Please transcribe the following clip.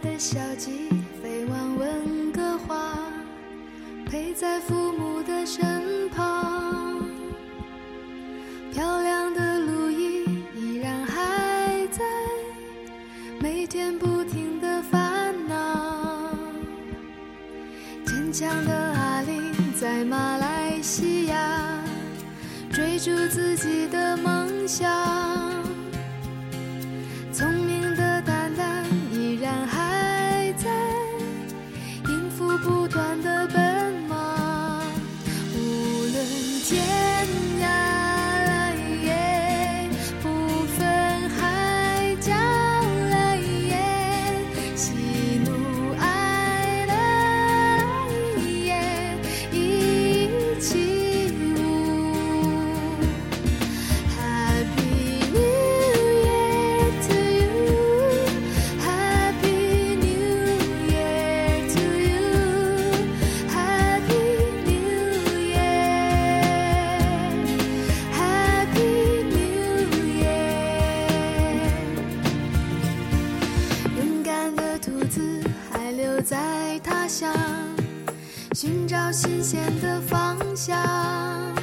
的小鸡飞往温哥华，陪在父母的身旁。漂亮的路易依然还在，每天不停的烦恼。坚强的阿玲在马来西亚，追逐自己的梦想。在他乡寻找新鲜的方向。